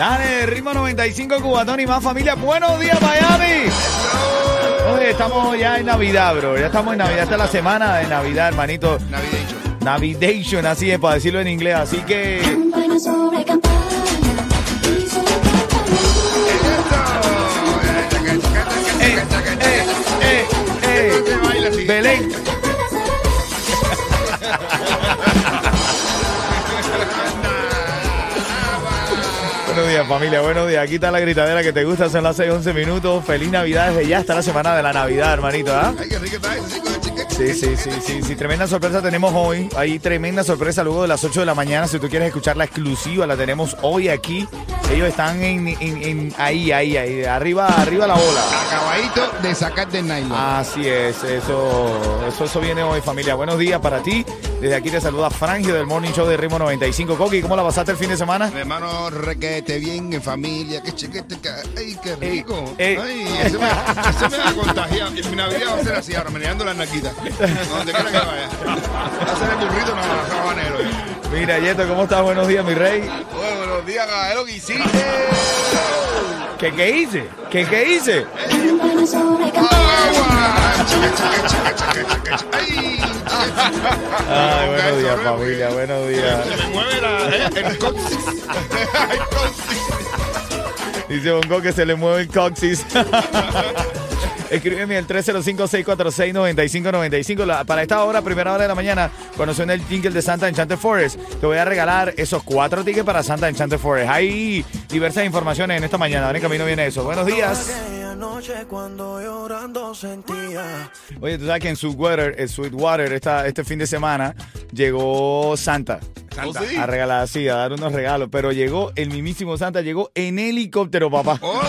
Dale, ritmo 95 Cubatón y más familia. Buenos días, Miami. Oye, estamos ya en Navidad, bro. Ya estamos en Navidad. Esta es la semana de Navidad, hermanito. Navidation. Navidation, así es, para decirlo en inglés. Así que. Campana Buenos días familia, buenos días. Aquí está la gritadera que te gusta, son las 6, 11 minutos. Feliz Navidad desde ya hasta la semana de la Navidad, hermanito, ¿ah? Sí, sí, sí, sí, sí. Tremenda sorpresa tenemos hoy. Hay tremenda sorpresa luego de las 8 de la mañana. Si tú quieres escuchar la exclusiva, la tenemos hoy aquí. Ellos están en, en- en- ahí, ahí, ahí. Arriba, arriba la bola. Acabadito de sacar del nylon. Así es, eso, eso, eso viene hoy, familia. Buenos días para ti. Desde aquí te saluda Frangio del Morning Show de Ritmo 95. Coqui, ¿cómo la pasaste el fin de semana? Mi hermano, requete bien en familia, qué chiquete, qué- ay, qué rico. ey. Ay, ese me, ese me va a contagiar. Mi Navidad va a ser así, ahora meneando las naquitas. Donde quiera que vaya. Va a ser el burrito, no, habanero. Mira, Yeto, ¿cómo estás? Buenos días, mi rey. Bueno, buenos días, caballero, que hiciste. ¿Qué, qué hice? ¿Qué, qué hice? Agua. Chica, familia, buenos días. Se me mueve la, el coxis. El coxis. Dice Bongo que se le mueve el coxis. Escríbeme al 305-646-9595. La- Para esta hora, primera hora de la mañana, cuando suena el jingle de Santa Enchanted Forest, te voy a regalar esos cuatro tickets para Santa Enchanted Forest. Hay diversas informaciones en esta mañana. Ahora en camino viene eso. Buenos días. Noche cuando llorando sentía Oye, tú sabes que en Sweetwater, en Sweetwater esta, este fin de semana llegó Santa. Santa. A regalar, sí, a dar unos regalos. Pero llegó, el mismísimo Santa llegó en helicóptero, papá. ¿Cómo?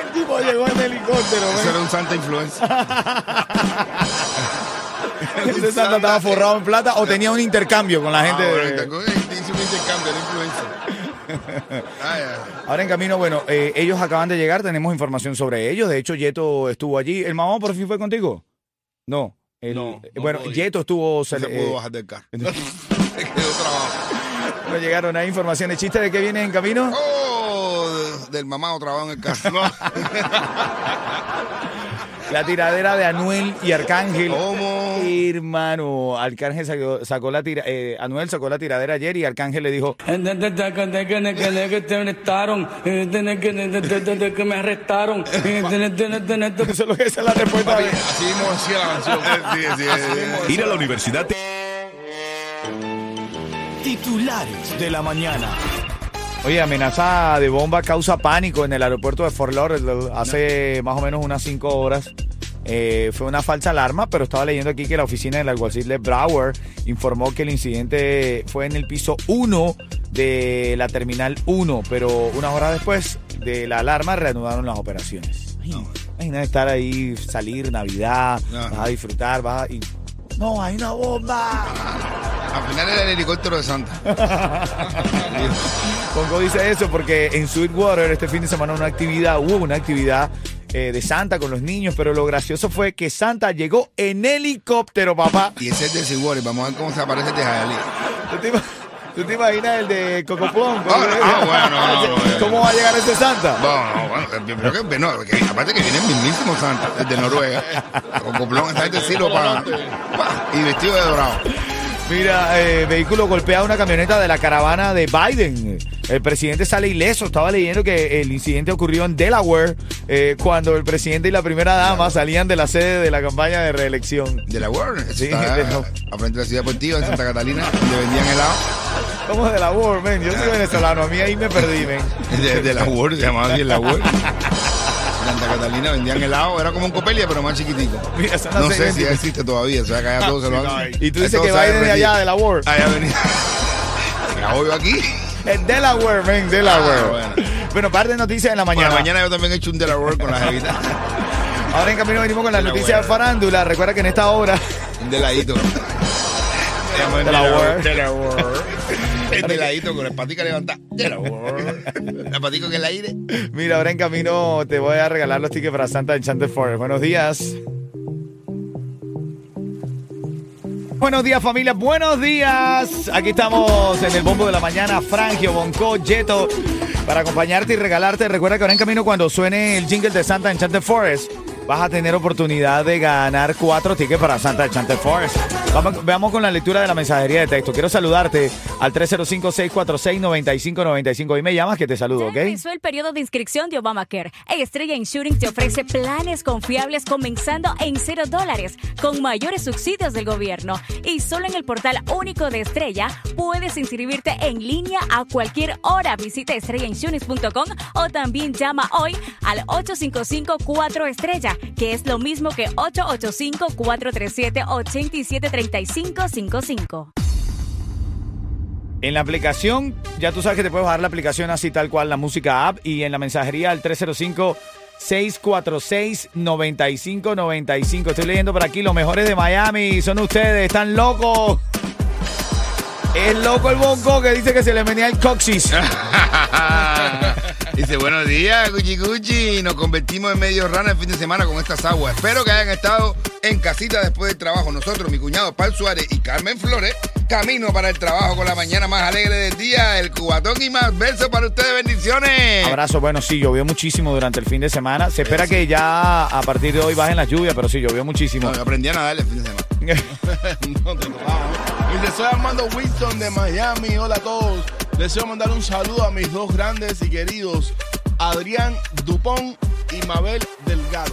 El tipo llegó en helicóptero, Eso man. era un santa influencer. Ese Santa estaba forrado en plata o tenía un intercambio con la gente. Ah, de- ahorita, con- Hizo un intercambio, era influencer. Ahora en camino, bueno, eh, ellos acaban de llegar, tenemos información sobre ellos. De hecho, Yeto estuvo allí. ¿El mamá por fin fue contigo? No. El- No, no bueno. Yeto estuvo. No se eh, pudo bajar del carro. Se quedó trabajo. bueno, llegaron ahí informaciones. ¿Chiste de qué viene en camino? Oh, del mamado trabajo en el carro. La tiradera de Anuel y Arcángel. ¿Cómo? Hermano, Arcángel sacó, sacó la tira, eh, Anuel sacó la tiradera ayer y Arcángel le dijo, que me arrestaron, que me arrestaron. eso es lo que esa es la respuesta. Papi, Así mismo la canción. Sí, sí, sí. Ir a la universidad te- Titulares de la mañana. Oye, amenaza de bomba causa pánico en el aeropuerto de Fort Lauderdale hace más o menos unas cinco horas. Eh, fue una falsa alarma, pero estaba leyendo aquí que la oficina del alguacil de Brower informó que el incidente fue en el piso 1 de la terminal 1, pero unas horas después de la alarma reanudaron las operaciones. Imagina estar ahí, salir, Navidad, No. vas a disfrutar, vas a... y- No, hay una bomba. Al final era el helicóptero de Santa. Pongo dice eso porque en Sweetwater este fin de semana una actividad, hubo una actividad eh, de Santa con los niños, pero lo gracioso fue que Santa llegó en helicóptero, papá. Y ese es de Siguori. Vamos a ver cómo se aparece de Jayalí. ¿Tú te, imaginas el de Cocoplón? Ah, no, ah. ¿Cómo va a llegar ese Santa? No, no, bueno, que, no, que aparte que viene el mismísimo Santa, el de Noruega. Con coplón, esta gente sí lo paga. Pa, Y vestido de dorado. Mira, eh, vehículo golpea una camioneta de la caravana de Biden. El presidente sale ileso. Estaba leyendo que el incidente ocurrió en Delaware eh, cuando el presidente y la primera dama salían de la sede de la campaña de reelección. De la Warner. Sí, Está de la- a frente de la ciudad deportiva en Santa Catalina, donde vendían helado. ¿Cómo de la War, man? Yo soy venezolano. A mí ahí me perdí, man. De, de la Warner, se llamaba así la Warner. Santa Catalina vendían helado, era como un copelia, pero más chiquitico. Mira, No sé si existe todavía, o sea, que allá todos se lo. Y tú dices que Biden de allá, de la War. Allá venía. Voy yo aquí. En Delaware, man, Delaware. Ah, bueno. Bueno, par de noticias en la Por la mañana. mañana yo también he hecho un Delaware con la jevita. Ahora en camino venimos con las Delaware. noticias de farándula. Recuerda que en esta hora. Un deladito. Delaware. Delaware. El deladito con el patica levantado. Delaware. El patico en el aire. Mira, ahora en camino te voy a regalar los tickets para Santa Enchanted Forest. Buenos días. Buenos días familia, buenos días. Aquí estamos en el bombo de la mañana, Frangio, Bonco, Yeto, para acompañarte y regalarte. Recuerda que ahora en camino cuando suene el jingle de Santa Enchanted Forest, vas a tener oportunidad de ganar cuatro tickets para Santa Enchanted Forest. Vamos, veamos con la lectura de la mensajería de texto. Quiero saludarte al 305-646-9595. Hoy me llamas que te saludo, ¿ok? Ya empezó el periodo de inscripción de Obamacare. Estrella Insurance te ofrece planes confiables comenzando en cero dólares, con mayores subsidios del gobierno. Y solo en el portal único de Estrella puedes inscribirte en línea a cualquier hora. Visita estrellainsurance.com o también llama hoy al 855-4 Estrella, que es lo mismo que 885-437-873555. En la aplicación, ya tú sabes que te puedes bajar la aplicación así tal cual, la música app, y en la mensajería al 305-646-9595. Estoy leyendo por aquí, los mejores de Miami son ustedes, están locos. Es loco el bonco que dice que se le venía el coxis. Dice, buenos días, Gucci Gucci. Nos convertimos en medio rana el fin de semana con estas aguas. Espero que hayan estado en casita después del trabajo. Nosotros, mi cuñado Pal Suárez y Carmen Flores, camino para el trabajo con la mañana más alegre del día. El cubatón y más besos para ustedes. Bendiciones. Abrazo, bueno, sí, llovió muchísimo durante el fin de semana. Se espera que ya a partir de hoy bajen las lluvias, pero sí, llovió muchísimo. No, yo aprendí a nadar el fin de semana. No, te tocaba. Dice, soy Armando Winston de Miami. Hola a todos. Deseo mandar un saludo a mis dos grandes y queridos, Adrián Dupont y Mabel Delgado.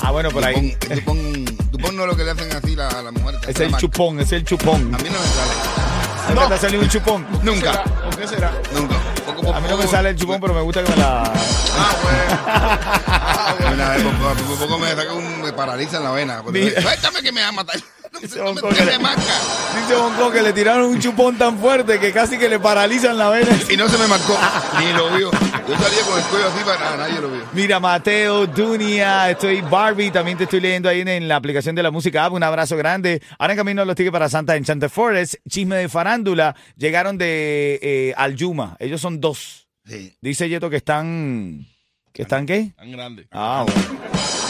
Ah, bueno, por ahí. Dupont, Dupont, no es lo que le hacen así la- a la mujer. Es el chupón, es el chupón. A mí no me sale. ¿Nunca te ha salido un chupón? Nunca. ¿Por qué será? Nunca. Poco, poco, A mí no me sale el chupón, pero me gusta que me la... Ah, bueno. Ah, bueno. Por, poco me saca un. me paraliza en la vena. Suéltame que me va a matar. Dice me, no Bonco que Bonco que le tiraron un chupón tan fuerte que casi que le paralizan la vena. Y no se me marcó. Ni lo vio. Yo salía con el cuello así para nada, nadie lo vio. Mira, Mateo, Dunia, estoy Barbie, también te estoy leyendo ahí en, en la aplicación de la música app. Un abrazo grande. Ahora en camino los tickets para Santa Enchanted Forest. Chisme de farándula. Llegaron de eh, Aljuma. Ellos son dos. Sí. Dice Yeto que están. ¿Que están qué? Tan grande. Ah, bueno.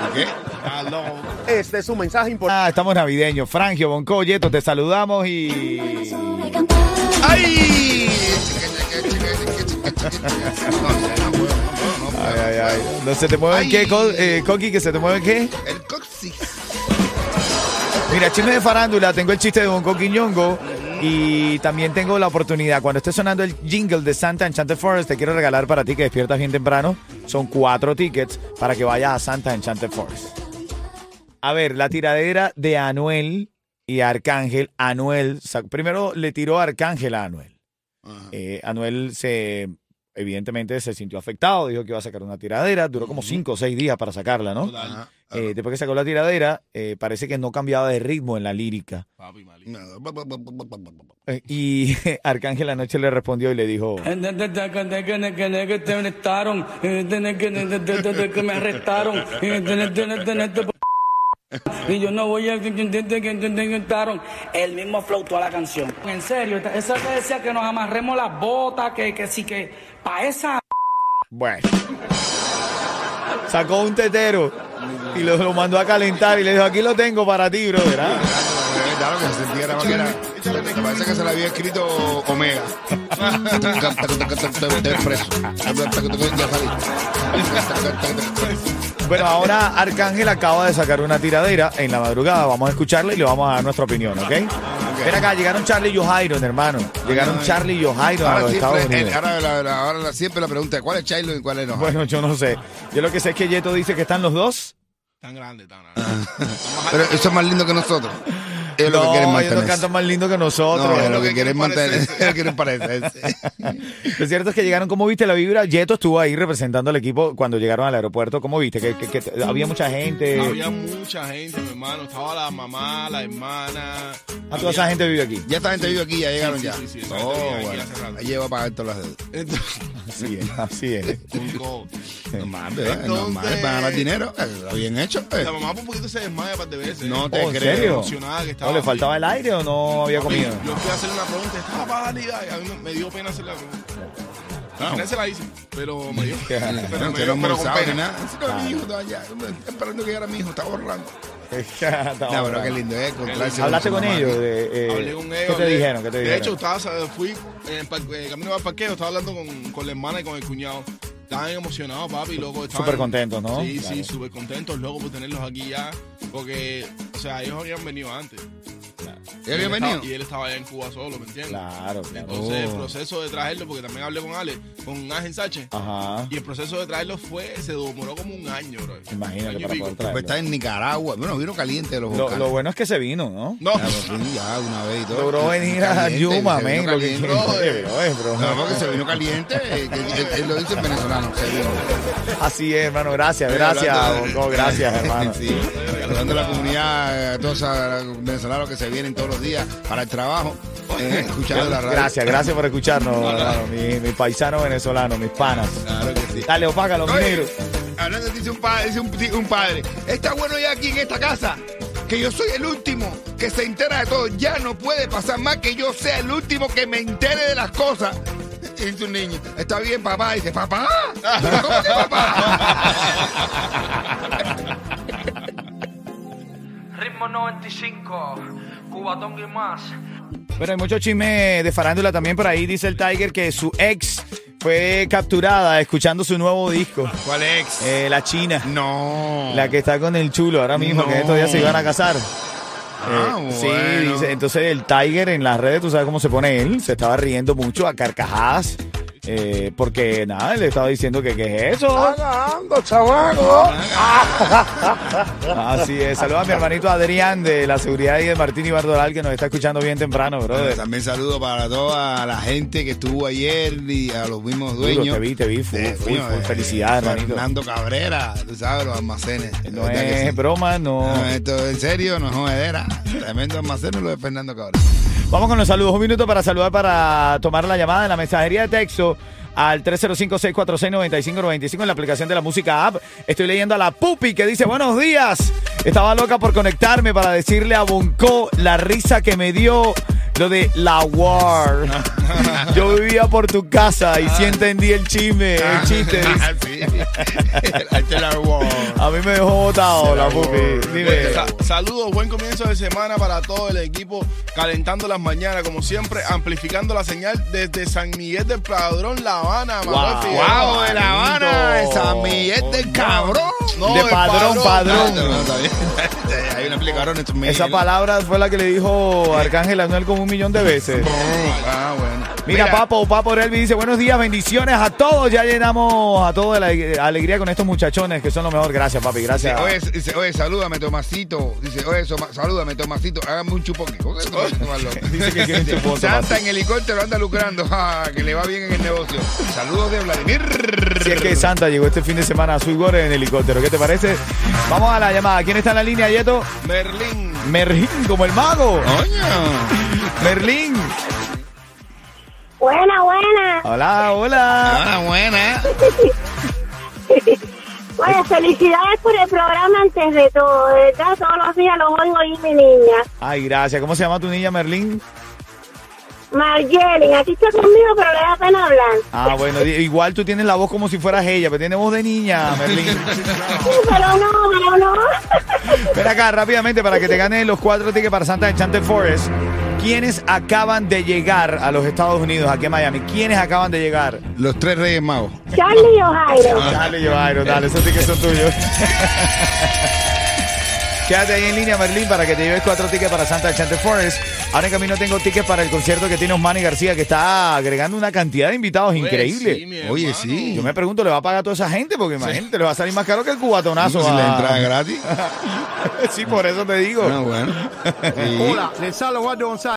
¿Por qué? Este es un mensaje importante. Ah, estamos navideños. Frangio, Bonco, Yeto, te saludamos y. ¡Ay! Ay, ay, ay. ¿No se te mueven Ay. qué, Co- eh, Coqui? ¿Que se te mueven qué? El coxis. Mira, chisme de farándula, tengo el chiste de Bonco Quiñongo y también tengo la oportunidad, cuando esté sonando el jingle de Santa Enchanted Forest, te quiero regalar para ti que despiertas bien temprano. Son cuatro tickets para que vayas a Santa Enchanted Forest. A ver, la tiradera de Anuel y Arcángel. Anuel, primero le tiró Arcángel a Anuel. Eh, Anuel se, evidentemente se sintió afectado, dijo que iba a sacar una tiradera, duró como cinco o seis días para sacarla, ¿no? Ajá. Eh, después que sacó la tiradera, eh, parece que no cambiaba de ritmo en la lírica. Papi. Eh, y Arcángel anoche le respondió y le dijo, y yo no voy a arrestaron. El mismo flow toda la canción. En serio, esa que decía que nos amarremos las botas, que, que sí que para esa bueno. Sacó un tetero y lo, lo mandó a calentar y le dijo, aquí lo tengo para ti, brother. ¿ah?". Claro que se sentía era más que era. Me parece que se le había escrito Omega. Te preso. Ya salí. Bueno, ahora Arcángel acaba de sacar una tiradera en la madrugada. Vamos a escucharla y le vamos a dar nuestra opinión, ¿ok? Ven acá, llegaron Charlie y Johairon, hermano. Llegaron Charlie y Johairon a Ahora, los Estados siempre, Unidos. eh, ahora, la- la- ahora la- siempre la pregunta es cuál es Chilo y cuál es no. Bueno, yo no sé. Yo lo que sé es que Yeto dice que están los dos. Tan grande, tan grande. Pero eso es más lindo que nosotros. Ellos lo que No, quieren ellos no mantenerse. cantan más lindo que nosotros. No, ellos lo que que quieren quieren mantener, ellos quieren parecerse. Lo cierto es que llegaron, ¿cómo viste la vibra? Yeto estuvo ahí representando al equipo cuando llegaron al aeropuerto. ¿Cómo viste? Que, que- que había mucha gente. Había mucha gente, mi hermano. Estaba la mamá, la hermana. Ah, toda esa gente vive aquí. Ya esta gente vive aquí, ya llegaron sí, ya. sí, sí, esa oh, bueno. Ahí lleva a pagar todas las deudas. Así es, así es. Normal, Entonces- normal, van a ganar dinero. eh, Está bien hecho. eh. La mamá por un poquito se desmaya un par de veces. No te Oh, ¿en creo. serio? Emocionada que estaba. ¿No le faltaba el aire o no había comido? Yo fui a hacer una pregunta, estaba pálida y a mí me- dio pena hacer la pregunta. No. Se la hice, pero me dio. Pero No, me dio pero con pena. nada. Sí, no, mi hijo estaba allá. Estoy esperando que llegara mi hijo, está borrando. Estaba No, pero qué lindo, ¿eh? Encontrarse ¿Hablaste con mamá ellos? De, eh, Hablé con ellos. ¿Qué te hablé- dijeron? ¿Qué te de dijeron? hecho, estaba, fui en el par- eh, camino al parqueo, estaba hablando con, con la hermana y con el cuñado. Estaban emocionados, papi, loco. estaban- Súper contentos, ¿no? Sí, Claro. sí, súper contentos, loco, por tenerlos aquí ya. Porque, sea, ellos habían venido antes. ¿Él había Y él estaba-? Y él estaba allá en Cuba solo, ¿me entiendes? Claro, claro. Entonces, el Oh. proceso de traerlo, porque también hablé con Ale, con Ángel Sánchez. Ajá. Y el proceso de traerlo fue, se demoró como un año, bro. Imagínate Año para poder Pues traerlo. está en Nicaragua. Bueno, vino caliente de los Lo, lo bueno es que se vino, ¿no? No, Ya, pues, sí, ya, una vez y todo. Logró venir a Yuma, men. vino Lo que bro, es, bro. No, porque se vino caliente, eh, él, él lo dice en venezolano. Se vino. Así es, hermano. Gracias, gracias, Bongo, Gracias, hermano. Sí, saludando a la comunidad, a todos los venezolanos que se vienen todos los días para el trabajo, eh, escuchando la radio. Gracias, gracias por escucharnos, hermano. Mi, mi paisano venezolano, mis panas. Claro que sí. Dale, opágalo, mi Oye, negro. hablando, dice un padre, dice un, un padre, está bueno ya aquí en esta casa, que yo soy el último que se entera de todo. Ya no puede pasar más que yo sea el último que me entere de las cosas. Y dice un niño, está bien, papá. dice, papá, ¿Pero ¿cómo que papá? Ritmo 95, Cubatón y más. Bueno, hay mucho chisme de farándula también por ahí. Dice el Tiger que su ex fue capturada escuchando su nuevo disco. ¿Cuál ex? Eh, la China. No. La que está con el chulo ahora mismo, que estos días se iban a casar. Ah, Eh, Sí, dice, entonces el Tiger en las redes, tú sabes cómo se pone él, se estaba riendo mucho a carcajadas. Eh, porque nada, le estaba diciendo que qué es eso. Así es. Saludos a mi hermanito Adrián de la seguridad y de Martín y Bardoral que nos está escuchando bien temprano, brother. También saludo para toda la gente que estuvo ayer y a los mismos Duro, dueños. te vi, te vi, full, de- full, hermanito. Fernando Cabrera, tú sabes, los almacenes. No es sí. broma, no. No, esto es en serio, no es jodedera. Tremendo almacén lo de Fernando Cabrera. Vamos con los saludos. Un minuto para saludar, para tomar la llamada en la mensajería de texto al 305-646-9595 en la aplicación de la música app. Estoy leyendo a la Pupi que dice, buenos días. Estaba loca por conectarme para decirle a Bonco la risa que me dio lo de la war. Yo vivía por tu casa y sí entendí el chisme, el chiste. sí. El Telar War. A mí me dejó botado la Pupi. Dime. Sa- saludos, buen comienzo de semana para todo el equipo, calentando las mañanas, como siempre, amplificando la señal desde San Miguel del Padrón, La Habana, Wow. Wow, de La Habana, de San Miguel del Cabrón. No, De padrón, padrón. No, no, está bien. Hay una aplicaron en San Miguel. Esa palabra fue la que le dijo Arcángel Anuel como un millón de veces. Ah, bueno. Mira, Papo, Papo Relvi dice, buenos días, bendiciones a todos. Ya llenamos a todos de la alegría con estos muchachones que son lo mejor. Gracias, papi, Dice, gracias. oye, dice, oye, salúdame, Tomasito. Dice, oye, Soma- salúdame, Tomasito. Hágame un chupón. ¿Cómo que Tomasito, más loco? Dice que quiere un chupón, Santa en helicóptero anda lucrando. Ah, que le va bien en el negocio. Saludos de Vladimir. Si es que Santa llegó este fin de semana a Suigor en helicóptero. ¿Qué te parece? Vamos a la llamada. ¿Quién está en la línea, Yeto? Merlín. Merlín, como el mago. Coño. Merlín. Buena, buena. Hola, hola. Ah, buena. Bueno, felicidades por el programa antes de todo. De verdad, todos los días los oigo ahí, mi niña. Ay, gracias. ¿Cómo se llama tu niña, Merlín? Marjelen, aquí está conmigo, pero le da pena hablar. Ah, bueno, igual tú tienes la voz como si fueras ella, pero tienes voz de niña, Merlín. Sí, pero no, pero no. Ven acá rápidamente para que te ganen los cuatro tickets para Santa Enchanted Forest. ¿Quiénes acaban de llegar a los Estados Unidos, aquí en Miami? ¿Quiénes acaban de llegar? Los tres reyes magos. Charlie y Jairo. Dale, yo, Jairo, dale, esos tickets son tuyos. Quédate ahí en línea, Merlín, para que te lleves cuatro tickets para Santa Enchanted Forest. Ahora en camino tengo tickets para el concierto que tiene Osmani García, que está agregando una cantidad de invitados increíble. sí, mi Oye, sí. Yo me pregunto, ¿le va a pagar a toda esa gente? Porque imagínate, le va a salir más caro que el cubatonazo. Si a- la entrada es gratis. sí, por eso te digo. Ah, bueno. Sí. Hola, les habla Eduardo González.